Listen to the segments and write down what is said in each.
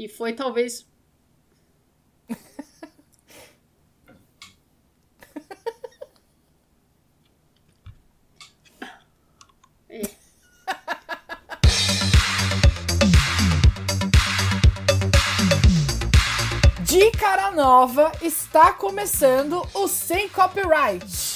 E foi talvez. É. De cara nova, está começando o Sem Copyright.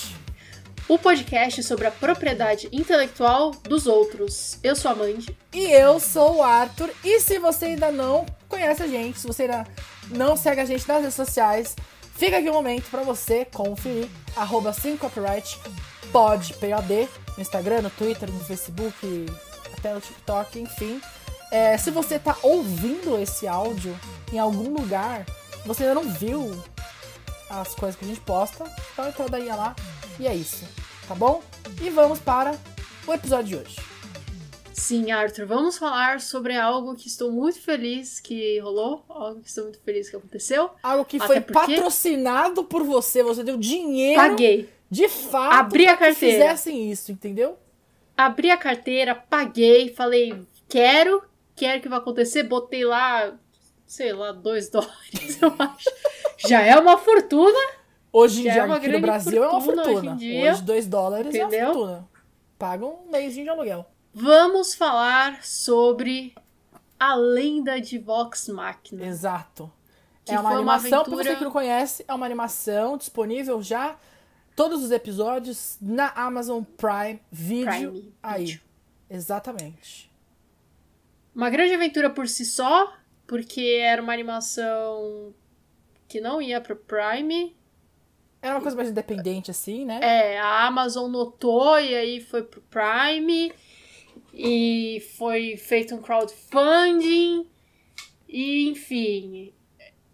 O podcast sobre a propriedade intelectual dos outros. Eu sou a Mandy. E eu sou o Arthur. E se você ainda não conhece a gente, se você ainda não segue a gente nas redes sociais, fica aqui um momento para você conferir. Arroba Sem Copyright pod, P-O-D, no Instagram, no Twitter, no Facebook, até no TikTok, enfim. É, se você tá ouvindo esse áudio em algum lugar, você ainda não viu as coisas que a gente posta, então entra daí lá e é isso, tá bom? E vamos para o episódio de hoje. Sim, Arthur, vamos falar sobre algo que estou muito feliz que rolou, algo que estou muito feliz que aconteceu. Algo que Até foi porque- patrocinado por você, você deu dinheiro Paguei. de fato Abri a pra que carteira. fizessem isso, entendeu? Abri a carteira, paguei, falei, quero, quero que vai acontecer, botei lá, sei lá, dois dólares, eu acho. Já é uma fortuna, Hoje em é dia, uma aqui no Brasil, é uma fortuna hoje dia. Hoje, 2 dólares é Entendeu? uma fortuna. Paga um mêsinho de aluguel. Vamos falar sobre a lenda de Vox Machina. Exato. É uma uma animação, pra aventura- você que não conhece, é uma animação disponível já, todos os episódios, na Amazon Prime Video. Prime aí. Video. Exatamente. Uma grande aventura por si só, porque era uma animação que não ia pro Prime. Era uma coisa mais independente, assim, né? É, a Amazon notou e aí foi pro Prime. E foi feito um crowdfunding. E, enfim.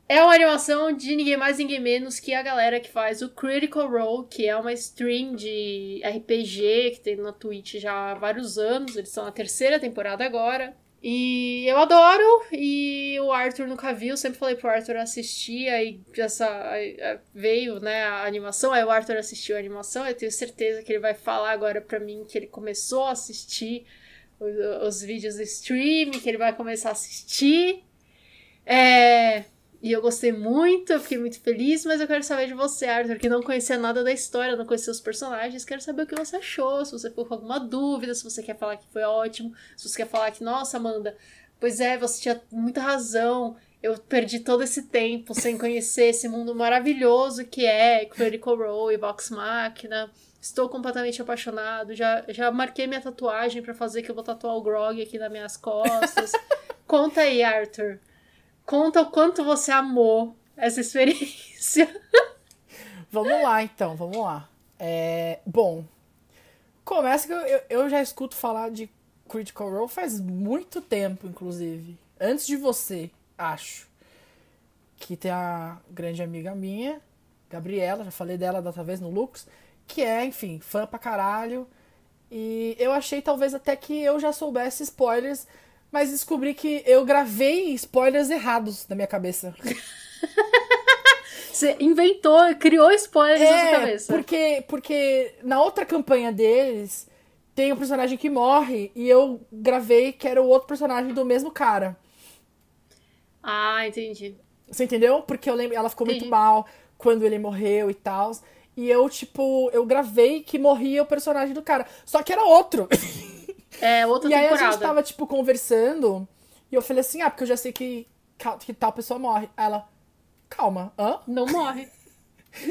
É uma animação de ninguém mais, ninguém menos que a galera que faz o Critical Role, que é uma stream de RPG que tem na Twitch já há vários anos. Eles estão na terceira temporada agora. E eu adoro, e o Arthur nunca viu, sempre falei pro Arthur assistir, aí essa é, veio, né, a animação, aí o Arthur assistiu a animação, eu tenho certeza que ele vai falar agora pra mim que ele começou a assistir os, os vídeos do stream, que ele vai começar a assistir. É, e eu gostei muito, eu fiquei muito feliz, mas eu quero saber de você, Arthur, que não conhecia nada da história, não conhecia os personagens. Quero saber o que você achou, se você ficou com alguma dúvida, se você quer falar que foi ótimo, se você quer falar que, nossa, Amanda, pois é, você tinha muita razão. Eu perdi todo esse tempo sem conhecer esse mundo maravilhoso que é Critical Role e Vox Machina. Estou completamente apaixonado. Já, já marquei minha tatuagem pra fazer, que eu vou tatuar o Grog aqui nas minhas costas. Conta aí, Arthur. Conta o quanto você amou essa experiência. Vamos lá, então, vamos lá. É, bom, começa que eu, eu, já escuto falar de Critical Role faz muito tempo, inclusive. Antes de você, acho. Que tem a grande amiga minha, Gabriela, já falei dela da outra vez no Lux, que é, enfim, fã pra caralho. E eu achei talvez até que eu já soubesse spoilers, mas descobri que eu gravei spoilers errados na minha cabeça. Você inventou, criou spoilers na sua É, cabeça. porque, porque na outra campanha deles tem um personagem que morre e eu gravei que era o outro personagem do mesmo cara. Ah, entendi. Você entendeu? Porque eu lembro, ela ficou muito Entendi. mal quando ele morreu e tal. E eu, tipo, eu gravei que morria o personagem do cara. Só que era outro. É, outra e aí a temporada. gente tava, tipo, conversando. E eu falei assim, ah, porque eu já sei que, que tal pessoa morre. Aí ela, calma, hã? Não morre.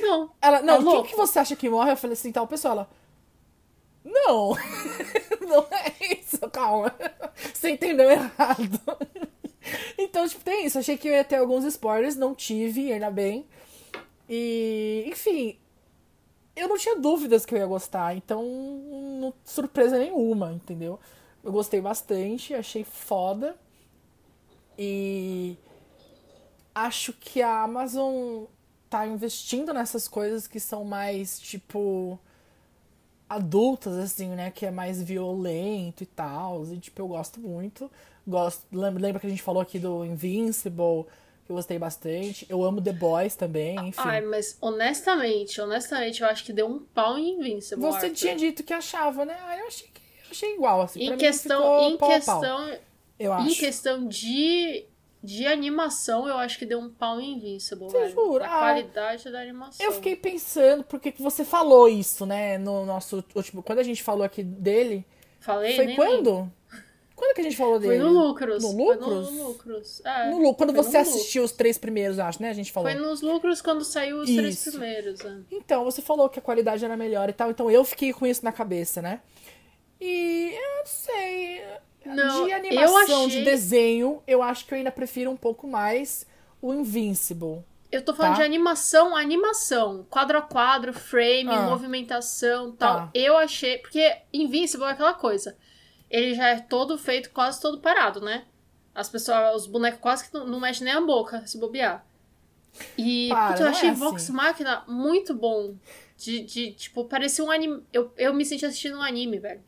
Não. Ela, não, É quem que você acha que morre? Eu falei assim, tal pessoa. Ela, não, não é isso, calma. Você entendeu errado. Então, tipo, tem isso. Achei que eu ia ter alguns spoilers, não tive, ainda bem. E, enfim, eu não tinha dúvidas que eu ia gostar, então, não surpresa nenhuma, entendeu? Eu gostei bastante, achei foda. E acho que a Amazon tá investindo nessas coisas que são mais, tipo, adultas, assim, né? Que é mais violento e tal. E, tipo, eu gosto muito. Gosto, lembra, lembra que a gente falou aqui do Invincible, eu gostei bastante. Eu amo The Boys também, enfim. Ai, mas honestamente, honestamente, eu acho que deu um pau em Invincible. Você Arthur. tinha dito que achava, né? Ah, eu achei que eu achei igual, assim. Em questão, em pau a pau, questão, eu em acho. questão de de animação, eu acho que deu um pau em Invincible, Você jura? A Ah, qualidade da animação. Eu fiquei pensando, porque que você falou isso, né? No nosso último. Quando a gente falou aqui dele. Falei, foi quando? lembro. Quando que a gente falou Foi dele? no Lucros. No Foi Lucros? no Lucros. É, No quando foi você assistiu os três primeiros, acho, né? A gente falou. Foi nos lucros quando saiu os três Isso. primeiros. né? Então, você falou que a qualidade era melhor e tal, então eu fiquei com isso na cabeça, né? E eu não sei. Não, de eu animação, achei- de desenho, eu acho que eu ainda prefiro um pouco mais o Invincible. Eu tô falando Tá. de animação, animação. Quadro a quadro, frame, Ah. movimentação tal. Tá. Eu achei. Porque Invincible é aquela coisa. Ele já é todo feito, quase todo parado, né? As pessoas, os bonecos quase que não, não mexem nem a boca, se bobear. E Para, puta, eu é achei assim. Vox Machina muito bom. De, de, tipo, parecia um anime. Eu, eu me senti assistindo um anime, velho.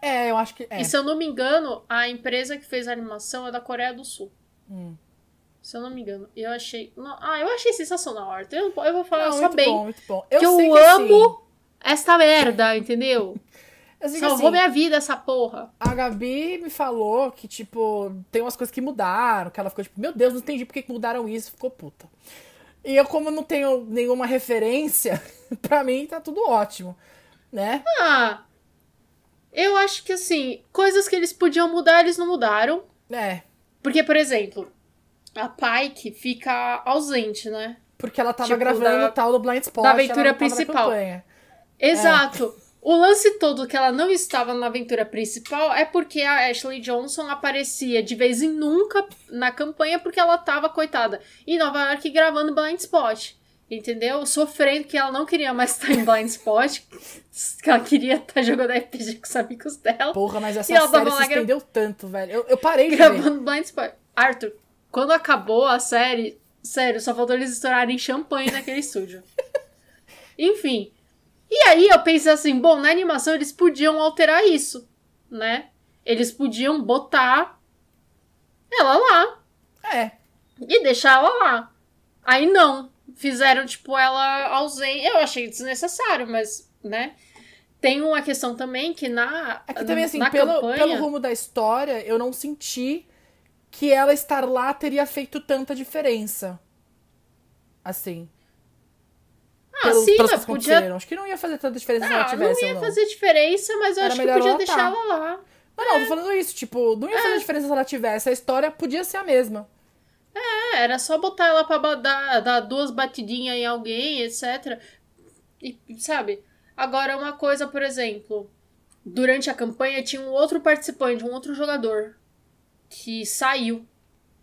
É, eu acho que. É. E se eu não me engano, a empresa que fez a animação é da Coreia do Sul. Hum. Se eu não me engano. Eu achei. não- ah, eu achei sensacional, Arthur. Eu, eu vou falar Não, só muito bem. bom, muito bom. Eu que eu que, amo assim, esta merda, entendeu? Salvou assim, minha vida essa porra. A Gabi me falou que, tipo, tem umas coisas que mudaram, que ela ficou tipo, meu Deus, não entendi por que mudaram isso, ficou puta. E eu, como não tenho nenhuma referência, pra mim tá tudo ótimo, né? Ah. Eu acho que assim, coisas que eles podiam mudar, eles não mudaram. É, Porque, por exemplo, a Pike fica ausente, né? porque ela tava Tipo, gravando da- o tal do Blind Spot. da aventura principal. Exato. O lance todo que ela não estava na aventura principal é porque a Ashley Johnson aparecia de vez em nunca na campanha porque ela tava, coitada, em Nova York gravando Blind Spot. Entendeu? Sofrendo que ela não queria mais estar em Blind Spot, que ela queria estar jogando RPG com os amigos dela, Porra, mas essa série se lá gra- estendeu tanto, velho. Eu, eu parei gravando Blind Spot. Arthur, quando acabou a série, sério, só faltou eles estourarem champanhe naquele estúdio. Enfim. E aí eu pensei assim, bom, na animação eles podiam alterar isso, né? Eles podiam botar ela lá É, e deixar ela lá. Aí não. Fizeram, tipo, ela ausente. Eu achei desnecessário, mas, né? Tem uma questão também que na. é que também, assim, na pelo, campanha, pelo rumo da história, eu não senti que ela estar lá teria feito tanta diferença. Assim. Ah, pelos, sim, mas podia. Acho que não ia fazer tanta diferença se ela Ah, tivesse não ia fazer diferença, mas eu Era acho que podia ela deixar tá. ela lá. Não, não, tô falando isso. Tipo, não ia É. fazer diferença se ela tivesse. A história podia ser a mesma. É, era só botar ela pra dar, dar duas batidinhas em alguém, etc. E, sabe? Agora, uma coisa, por exemplo, durante a campanha tinha um outro participante, um outro jogador, que saiu.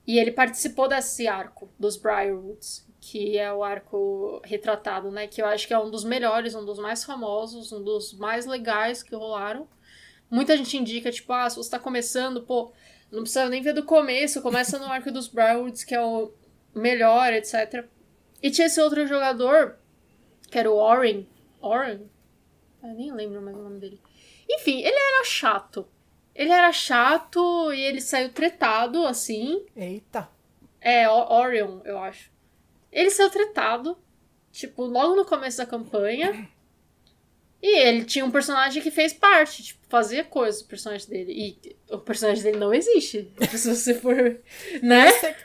E ele participou desse arco dos Briarwoods, que é o arco retratado, né? Que eu acho que é um dos melhores, um dos mais famosos, um dos mais legais que rolaram. Muita gente indica, tipo, ah, se você tá começando, pô, não precisa nem ver do começo, começa no arco dos Briarwoods, que é o melhor, etc. E tinha esse outro jogador, que era o Oren. Oren? Eu nem lembro mais o nome dele. Enfim, ele era chato. Ele era chato e ele saiu tretado, assim. Eita. É, Orion, eu acho. Ele saiu tretado, tipo, logo no começo da campanha. E ele tinha um personagem que fez parte, tipo, fazia coisas do personagem dele. E o personagem dele não existe. Se você for. Né? Você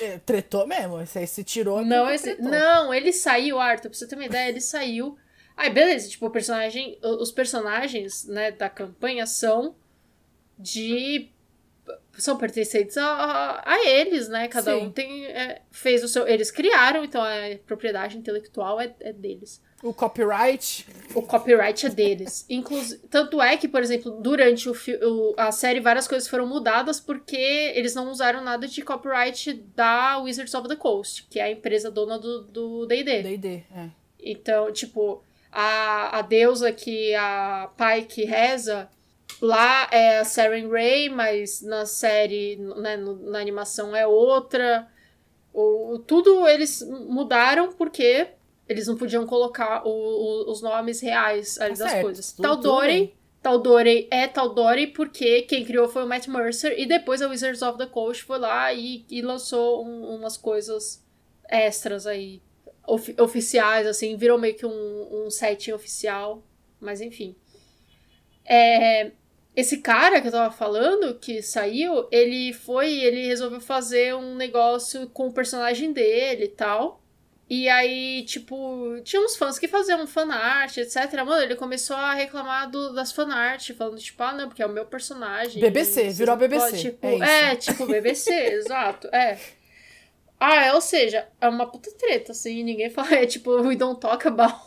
eh, tretou mesmo. Esse aí se tirou. é Não, esse... não, ele saiu, Arthur, pra você ter uma ideia, ele saiu. Aí, beleza, tipo, o personagem. Os personagens, né, da campanha são de. São pertencentes a, a, a eles, né? Cada Sim. um tem. é, fez o seu. Eles criaram, então a propriedade intelectual é, é deles. O copyright. O copyright é deles. Inclusive, tanto é que, por exemplo, durante o, o- a série, várias coisas foram mudadas porque eles não usaram nada de copyright da Wizards of the Coast, que é a empresa dona do do D&D. D&D, é. Então, tipo, a, a deusa que a Pike reza, lá é a Seren Ray, mas na série, né, na animação é outra. O, tudo eles mudaram porque eles não podiam colocar o- o- os nomes reais ali Tá das certo, coisas. tudo- tudo Tal'Dorei, bem. Tal'Dorei é Tal'Dorei porque quem criou foi o Matt Mercer e depois a Wizards of the Coast foi lá e, e lançou um- umas coisas extras aí ofi- oficiais, assim, virou meio que um, um setting oficial, mas enfim. É, esse cara que eu tava falando, que saiu, ele foi, ele resolveu fazer um negócio com o personagem dele e tal. E aí, tipo, tinha uns fãs que faziam fanart, etc. Mano, ele começou a reclamar do, das fanart, falando, tipo, ah, não, porque é o meu personagem. BBC, virou BBC. Pode, tipo, é, é, tipo, BBC, exato. É. Ah, é, ou seja, é uma puta treta, assim, ninguém fala, é tipo, we don't talk about.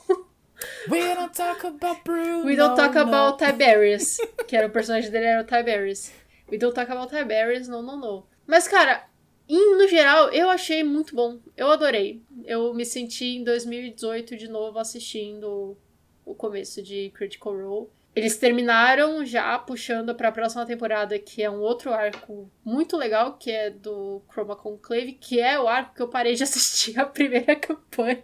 We don't talk about Bruno. We don't talk no. about Tiberius. que era o personagem dele, era o Tiberius. We don't talk about Tiberius, não, não, não. Mas, cara, em, no geral, eu achei muito bom. Eu adorei. Eu me senti em 2018 de novo assistindo o começo de Critical Role. Eles terminaram já puxando para a próxima temporada, que é um outro arco muito legal, que é do Chroma Conclave, que é o arco que eu parei de assistir a primeira campanha.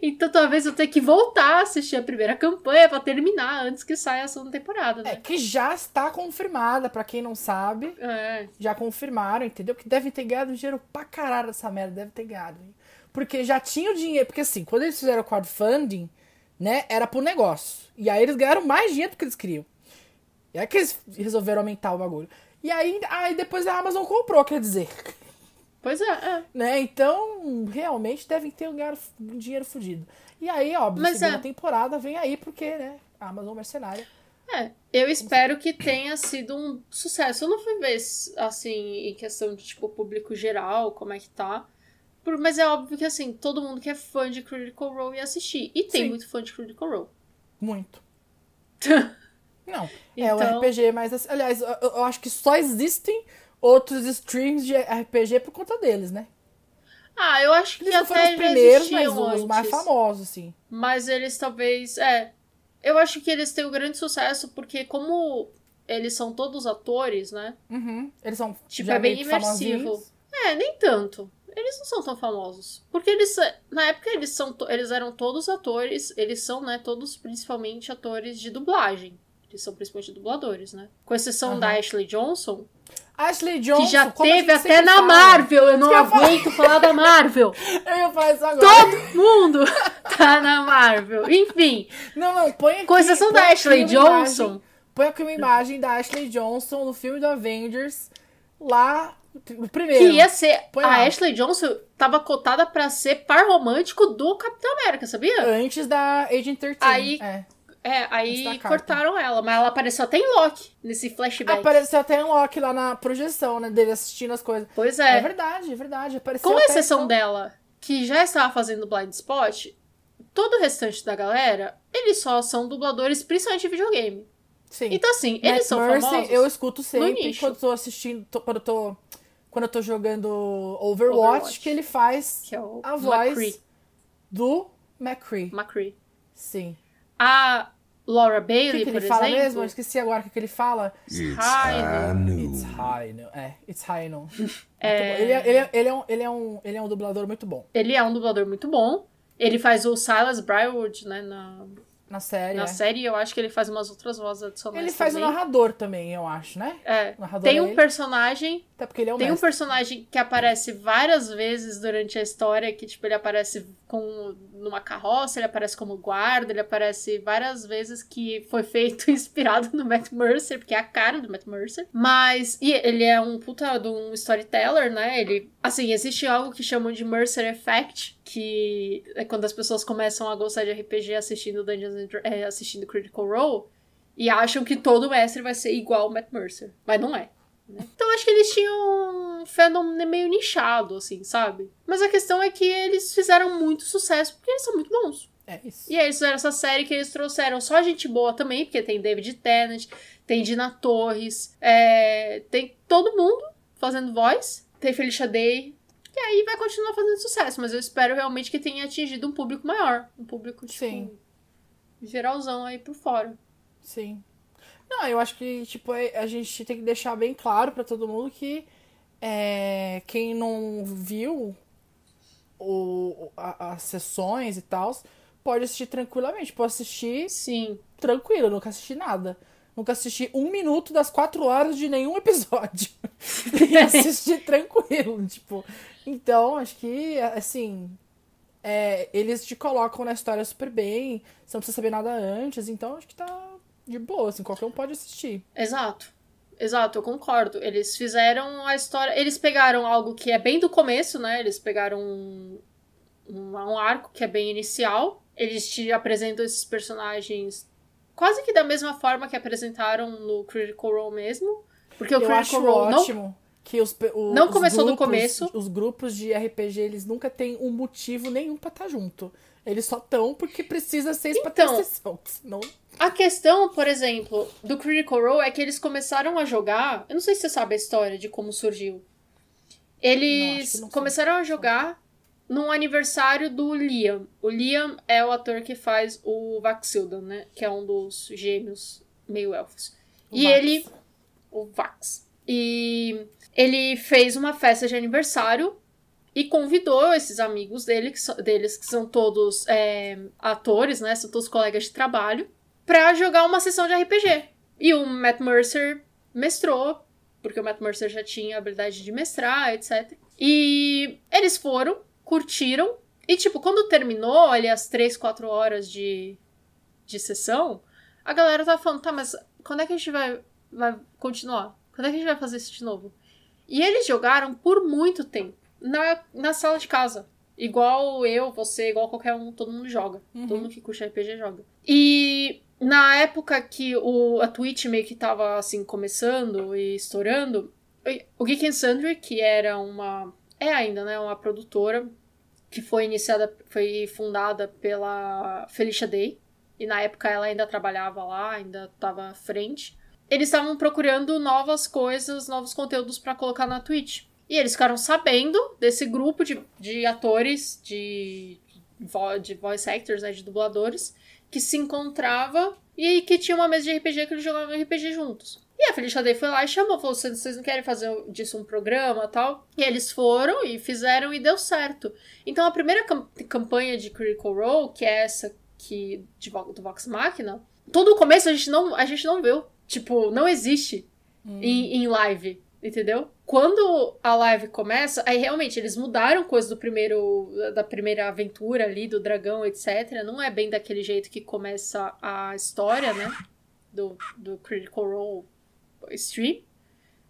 Então talvez eu tenha que voltar a assistir a primeira campanha para terminar antes que saia a segunda temporada, né? É, que já está confirmada, para quem não sabe. É. Já confirmaram, entendeu? Que deve ter ganhado dinheiro pra caralho essa merda, deve ter ganhado. Hein? Porque já tinha o dinheiro, porque assim, quando eles fizeram o crowdfunding, né, era pro negócio. E aí eles ganharam mais dinheiro do que eles queriam. E aí que eles resolveram aumentar o bagulho. E aí, aí depois a Amazon comprou, quer dizer. Pois é, é. Né? Então, realmente devem ter um dinheiro fudido. E aí, óbvio, Mas segunda é. temporada vem aí porque, né, Amazon Mercenária. É, eu espero que tenha sido um sucesso. Eu não fui ver, assim, em questão de, tipo, público geral, como é que tá. Mas é óbvio que, assim, todo mundo que é fã de Critical Role ia assistir. E tem Sim. muito fã de Critical Role. Muito. não, então... é o RPG, mas, aliás, eu, eu acho que só existem outros streams de RPG por conta deles, né? Ah, eu acho que eles até foram os primeiros, mas os mais famosos, sim. Mas eles talvez, é, eu acho que eles têm um grande sucesso porque como eles são todos atores, né? Uhum. Eles são tipo é bem imersivo. É, nem tanto. Eles não são tão famosos, porque eles na época eles são eles eram todos atores, eles são, né, todos principalmente atores de dublagem. Eles são principalmente dubladores, né? Com exceção uhum. da Ashley Johnson, Ashley Johnson. Que já teve até na fala. Marvel. Eu não aguento falar da Marvel. Eu ia falar isso agora. Todo mundo tá na Marvel. Enfim. Não, não, põe aqui. Com exceção da Ashley Johnson. Imagem, põe aqui uma imagem da Ashley Johnson no filme do Avengers. Lá. O primeiro. Que ia ser. Põe a lá. Ashley Johnson tava cotada pra ser par romântico do Capitão América, sabia? Antes da Agent 13. Aí. É. É, aí cortaram ela, mas ela apareceu até em Loki, nesse flashback. Apareceu até em Loki lá na projeção, né, dele assistindo as coisas. Pois é. É verdade, é verdade. Apareceu Com exceção então... dela, que já estava fazendo Blind Spot, todo o restante da galera, eles só são dubladores, principalmente de videogame. Sim. Então, assim, Matt eles são Mercy, famosos. Eu escuto sempre quando tô assistindo, tô, quando eu tô. Quando eu tô jogando Overwatch, Overwatch. que ele faz que é a voz McCree. do McCree. McCree. Sim. A Laura Bailey, que que por ele fala exemplo. mesmo? Eu esqueci agora o que, que ele fala. It's high no. It's high no. É, it's high no. É... Ele, é, ele, é, ele, é um, ele, é um, ele é um dublador muito bom. Ele é um dublador muito bom. Ele faz o Silas Briarwood, né, na, na série. Na é. série, eu acho que ele faz umas outras vozes adicionais. Ele faz também. o narrador também, eu acho, né? É. tem um personagem. Até porque ele é o Tem mestre. um personagem que aparece várias vezes durante a história, que, tipo, ele aparece com numa carroça, ele aparece como guarda, ele aparece várias vezes que foi feito inspirado no Matt Mercer, porque é a cara do Matt Mercer. Mas. E ele é um puta de um storyteller, né? Ele. Assim, existe algo que chamam de Mercer Effect, que é quando as pessoas começam a gostar de RPG assistindo Dungeons and, é, assistindo Critical Role e acham que todo mestre vai ser igual o Matt Mercer, mas não é. Né? Então acho que eles tinham um fenômeno meio nichado, assim, sabe? Mas a questão é que eles fizeram muito sucesso porque eles são muito bons. É isso. E aí eles fizeram essa série que eles trouxeram só gente boa também, porque tem David Tennant, tem Dina Torres, é, tem todo mundo fazendo voz, tem Felicia Day, e aí vai continuar fazendo sucesso, mas eu espero realmente que tenha atingido um público maior. Um público, tipo, Sim. geralzão aí por fora. Sim. Não, eu acho que, tipo, a gente tem que deixar bem claro para todo mundo que é, quem não viu o, a, as sessões e tal, pode assistir tranquilamente. Pode assistir Sim. tranquilo, nunca assisti nada. Nunca assisti um minuto das quatro horas de nenhum episódio. e assisti tranquilo, tipo. Então, acho que, assim. É, eles te colocam na história super bem. Você não precisa saber nada antes. Então, acho que tá de boa, assim, qualquer um pode assistir. Exato. Exato, eu concordo. Eles fizeram a história. Eles pegaram algo que é bem do começo, né? Eles pegaram um, um, um arco que é bem inicial. Eles te apresentam esses personagens quase que da mesma forma que apresentaram no Critical Role mesmo. Porque o Eu Critical acho Role não, ótimo que os, o- não começou do grupos- começo. Os grupos de RPG, eles nunca têm um motivo nenhum pra estar junto. Eles só estão porque precisa ser isso pra ter Então, sessão. Senão... A questão, por exemplo, do Critical Role é que eles começaram a jogar. Eu não sei se você sabe a história de como surgiu. Não, Eles não sei. começaram a jogar num aniversário do Liam. O Liam é o ator que faz o Vaxildan, né? Que é um dos gêmeos meio elfos. O e Vax. ele. O Vax. E ele fez uma festa de aniversário e convidou esses amigos dele, que so- deles, que são todos é, atores, né? São todos colegas de trabalho, pra jogar uma sessão de RPG. E o Matt Mercer mestrou, porque o Matt Mercer já tinha a habilidade de mestrar, etc. E eles foram, curtiram, e tipo, quando terminou ali as 3, 4 horas de, de sessão, a galera tava falando, tá, mas quando é que a gente vai, vai continuar? Quando é que a gente vai fazer isso de novo? E eles jogaram por muito tempo na, na sala de casa. Igual eu, você, igual qualquer um, todo mundo joga. Todo mundo que curte RPG joga. E na época que o, a Twitch meio que tava assim, começando e estourando, o Geek and Sundry, que era uma. É ainda, né? Uma produtora que foi iniciada, foi fundada pela Felicia Day. E na época ela ainda trabalhava lá, ainda estava à frente. Eles estavam procurando novas coisas, novos conteúdos para colocar na Twitch. E eles ficaram sabendo desse grupo de, de atores, de, de voice actors, né, de dubladores, que se encontrava e que tinha uma mesa de RPG que eles jogavam RPG juntos. E a Felicia Day foi lá e chamou, falou: "Vocês não querem fazer disso um programa tal? E eles foram e fizeram e deu certo. Então a primeira cam- campanha de Critical Role, que é essa que de, do Vox Machina, todo o começo a gente não, a gente não viu. Tipo, não existe em, em live, entendeu? Quando a live começa, aí realmente eles mudaram coisas do primeiro da primeira aventura ali do dragão, etc. Não é bem daquele jeito que começa a história, né? Do, do Critical Role stream.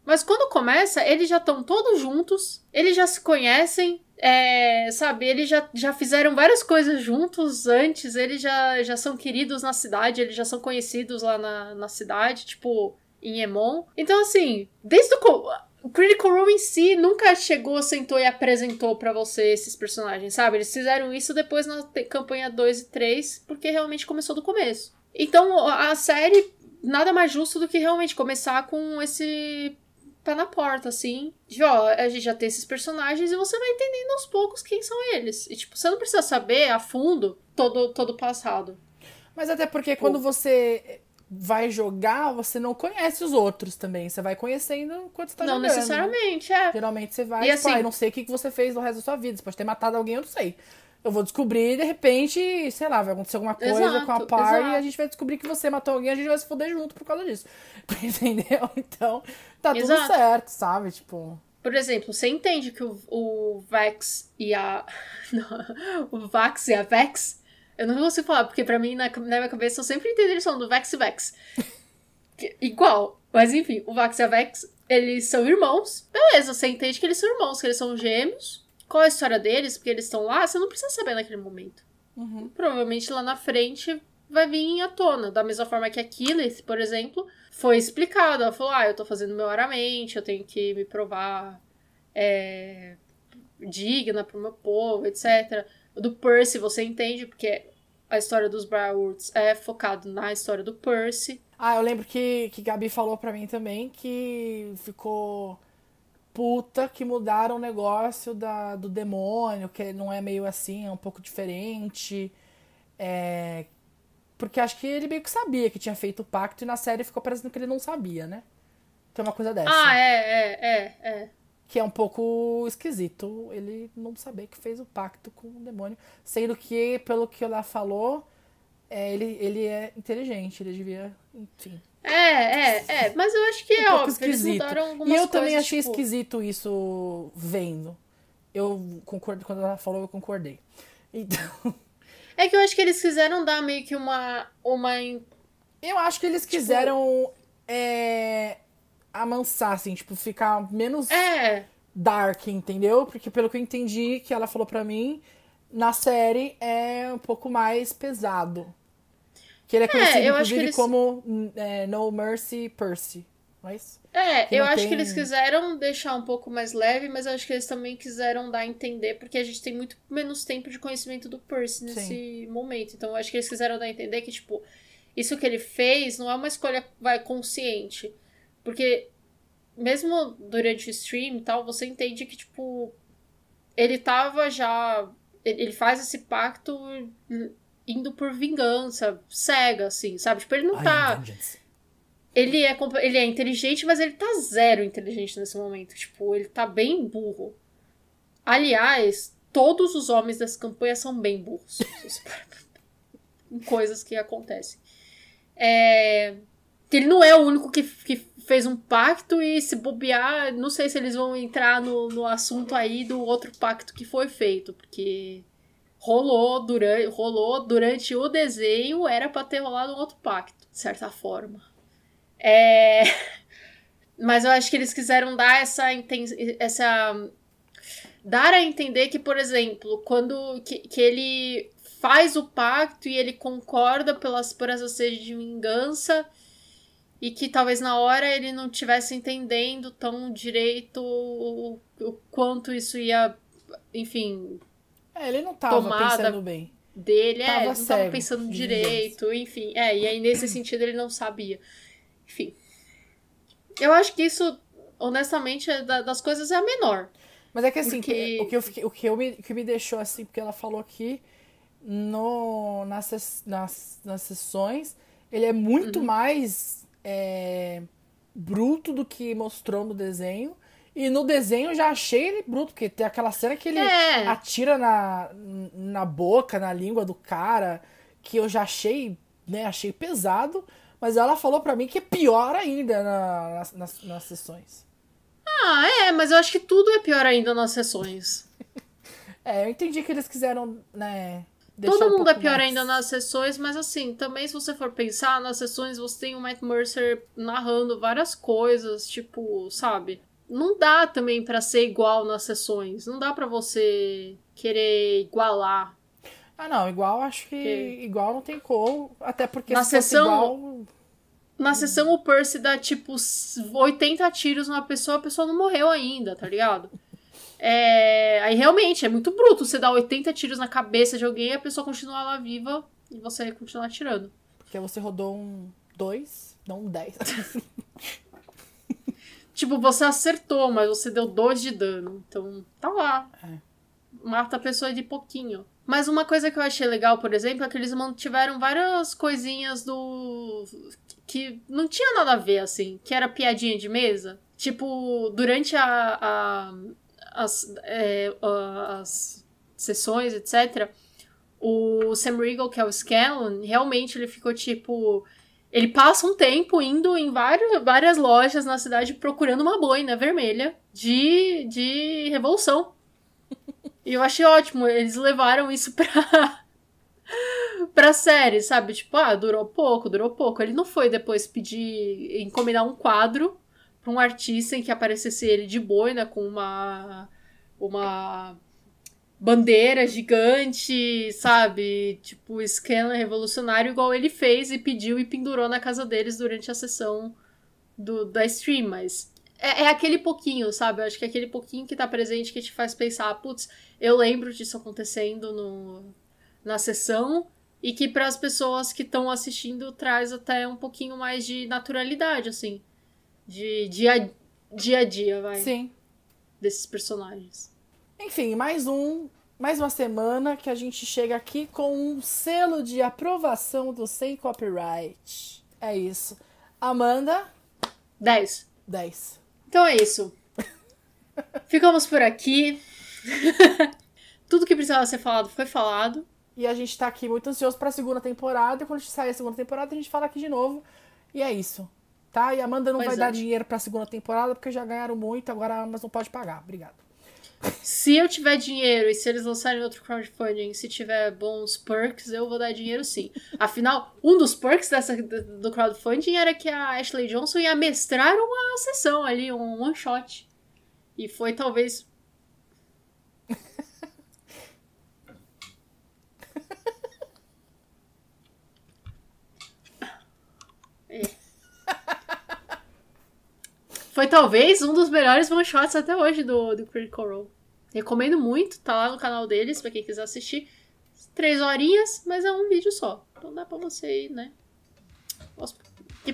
Mas quando começa, eles já estão todos juntos, eles já se conhecem, é, sabe? Eles já, já fizeram várias coisas juntos antes, eles já, já são queridos na cidade, eles já são conhecidos lá na, na cidade, tipo, em Emon. Então, assim, desde o. O Critical Role em si nunca chegou, sentou e apresentou pra você esses personagens, sabe? Eles fizeram isso depois na campanha 2 e 3, porque realmente começou do começo. Então, a série nada mais justo do que realmente começar com esse pé na porta, assim. De, ó, a gente já tem esses personagens e você vai entendendo aos poucos quem são eles. E, tipo, você não precisa saber a fundo todo, todo o passado. Mas até porque quando você vai jogar, você não conhece os outros também. Você vai conhecendo enquanto você tá não jogando. necessariamente, é. Geralmente você vai, E tipo, assim- ah, eu não sei o que que você fez no resto da sua vida. Você pode ter matado alguém, eu não sei. Eu vou descobrir, de repente, sei lá, vai acontecer alguma coisa Exato, com a party e a gente vai descobrir que você matou alguém e a gente vai se foder junto por causa disso. Entendeu? Então, tá tudo Exato. certo, sabe? Tipo. Por exemplo, você entende que o, o Vex e a. Não, o Vax e a Vex. Eu não consigo falar, porque pra mim, na, na minha cabeça, eu sempre entendi eles falando do Vex e Vex. Que- Igual. Mas enfim, o Vax e a Vex, eles são irmãos. Beleza, você entende que eles são irmãos, que eles são gêmeos. Qual a história deles? Porque eles estão lá, você não precisa saber naquele momento. Uhum. Provavelmente lá na frente vai vir à tona. Da mesma forma que a por exemplo, foi explicado. Ela falou: ah, eu tô fazendo meu aramente, eu tenho que me provar é, digna pro meu povo, etc. O do Percy você entende, porque a história dos Briarwoods é focado na história do Percy. Ah, eu lembro que, que Gabi falou pra mim também que ficou puta que mudaram o negócio da, do demônio, que não é meio assim, é um pouco diferente. É, porque acho que ele meio que sabia que tinha feito o pacto e na série ficou parecendo que ele não sabia, né? Tem uma coisa dessa. Ah, é, é, é, é. Que é um pouco esquisito ele não saber que fez o pacto com o demônio. Sendo que, pelo que ela falou, é, ele, ele é inteligente, ele devia. Enfim. É, é, é. Mas eu acho que é um pouco óbvio. Eles esquisito. mudaram algumas E eu também coisas, achei tipo... esquisito isso vendo. Eu concordo, quando ela falou, eu concordei. Então, É que eu acho que eles quiseram dar meio que uma, uma Eu acho que eles quiseram é, amansar, assim, tipo, ficar menos É, dark, entendeu? Porque pelo que eu entendi que ela falou pra mim, na série é um pouco mais pesado. Que ele é conhecido, eu acho que inclusive, eles- como é, No Mercy Percy. Não é? É, eu acho tem- que eles quiseram deixar um pouco mais leve, mas eu acho que eles também quiseram dar a entender, porque a gente tem muito menos tempo de conhecimento do Percy nesse momento. Então eu acho que eles quiseram dar a entender que, tipo, isso que ele fez não é uma escolha vai consciente. Porque mesmo durante o stream e tal, você entende que, tipo, ele tava já. Ele faz esse pacto indo por vingança, cega, assim, sabe? Tipo, ele não I tá. Ele é, ele é inteligente, mas ele tá zero inteligente nesse momento. Tipo, ele tá bem burro. Aliás, todos os homens dessa campanha são bem burros. coisas que acontecem. É, Ele não é o único que, que fez um pacto e se bobear, não sei se eles vão entrar no, no assunto aí do outro pacto que foi feito, porque rolou durante, rolou durante o desenho, era pra ter rolado um outro pacto, de certa forma. É... Mas eu acho que eles quiseram dar essa, essa dar a entender que, por exemplo, quando que, que ele faz o pacto e ele concorda pelas, por essa sede de vingança e que talvez na hora ele não tivesse entendendo tão direito o, o quanto isso ia, enfim, É, ele não tava Tomada. pensando bem. dele, é, Tava ele não tava cego pensando de direito, enfim, é, e aí nesse sentido ele não sabia. Enfim. Eu acho que isso, honestamente, é da- das coisas é a menor. Mas é que assim, Porque- o, que eu fiquei- o que eu me, que me deixou assim, porque ela falou que no, nas, nas, nas sessões ele é Uhum. muito mais é, bruto do que mostrou no desenho. E no desenho eu já achei ele bruto, porque tem aquela cena que ele É. atira na, na boca, na língua do cara, que eu já achei, né, achei pesado. Mas ela falou pra mim que é pior ainda na- nas, nas, nas sessões. Ah, é, mas eu acho que tudo é pior ainda nas sessões. É, eu entendi que eles quiseram, né? Todo um mundo é pior mais- ainda nas sessões, mas assim, também se você for pensar, nas sessões você tem o Matt Mercer narrando várias coisas, tipo, sabe? Não dá também pra ser igual nas sessões. Não dá pra você querer igualar. Ah, não, igual acho que Que- igual não tem como, até porque Na se sessão- igual, Na sessão, o Percy dá, tipo, 80 tiros numa pessoa, a pessoa não morreu ainda, tá ligado? É... Aí, realmente, é muito bruto você dar 80 tiros na cabeça de alguém e a pessoa continuar lá viva e você continuar atirando. porque você rodou um 2, não um 10. Tipo, você acertou, mas você deu 2 de dano. Então, tá lá. É. Mata a pessoa de pouquinho. Mas uma coisa que eu achei legal, por exemplo, é que eles mantiveram várias coisinhas do. que não tinha nada a ver, assim. Que era piadinha de mesa. Tipo, durante a. a- as, é, as sessões, etc. O Sam Riegel, que é o Scanlon, realmente ele ficou tipo. Ele passa um tempo indo em vários, várias lojas na cidade procurando uma boina vermelha de, de revolução. E eu achei ótimo, eles levaram isso pra, pra série, sabe? Tipo, ah, durou pouco, durou pouco. Ele não foi depois pedir, encomendar um quadro pra um artista em que aparecesse ele de boina com uma, uma bandeira gigante, sabe? Tipo, esquema revolucionário, igual ele fez e pediu e pendurou na casa deles durante a sessão do, da stream, mas é, é aquele pouquinho, sabe? Eu acho que é aquele pouquinho que tá presente que te faz pensar, putz, eu lembro disso acontecendo no, na sessão e que para as pessoas que estão assistindo traz até um pouquinho mais de naturalidade, assim, de dia, dia a dia, vai, Sim. desses personagens. Enfim, mais um, mais uma semana que a gente chega aqui com um selo de aprovação do Sem Copyright. É isso. Amanda, 10. 10. Então é isso. Ficamos por aqui. Tudo que precisava ser falado foi falado. E a gente tá aqui muito ansioso pra segunda temporada. E quando a gente sair a segunda temporada, a gente fala aqui de novo. E é isso. Tá? E a Amanda não Pois vai é. dar dinheiro pra segunda temporada porque já ganharam muito, agora a Amazon pode pagar. Obrigado. Se eu tiver dinheiro e se eles lançarem outro crowdfunding, se tiver bons perks, eu vou dar dinheiro sim. Afinal, um dos perks dessa, do crowdfunding era que a Ashley Johnson ia mestrar uma sessão ali, um one shot. E foi talvez. É. Foi talvez um dos melhores one shots até hoje do, do Critical Role. Recomendo muito, tá lá no canal deles, pra quem quiser assistir. Três horinhas, mas é um vídeo só. Então dá pra você ir, né?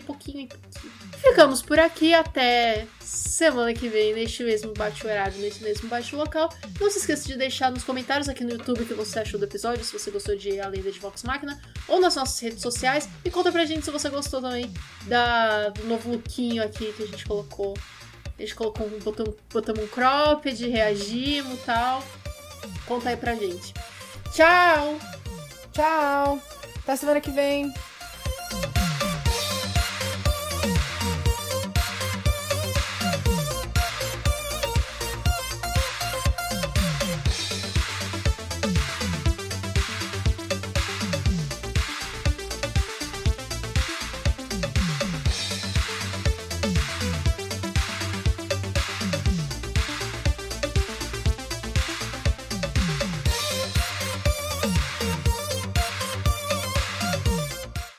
Pouquinho em pouquinho. Ficamos por aqui até semana que vem, neste mesmo bate-horário, neste mesmo bate-local. Não se esqueça de deixar nos comentários aqui no YouTube o que você achou do episódio, se você gostou de A Lenda de Vox Máquina, ou nas nossas redes sociais. E conta pra gente se você gostou também da, do novo lookinho aqui que a gente colocou a gente colocou um, botamos, botamos um cropped, reagimos e tal. Conta aí pra gente. Tchau! Tchau! Até semana que vem!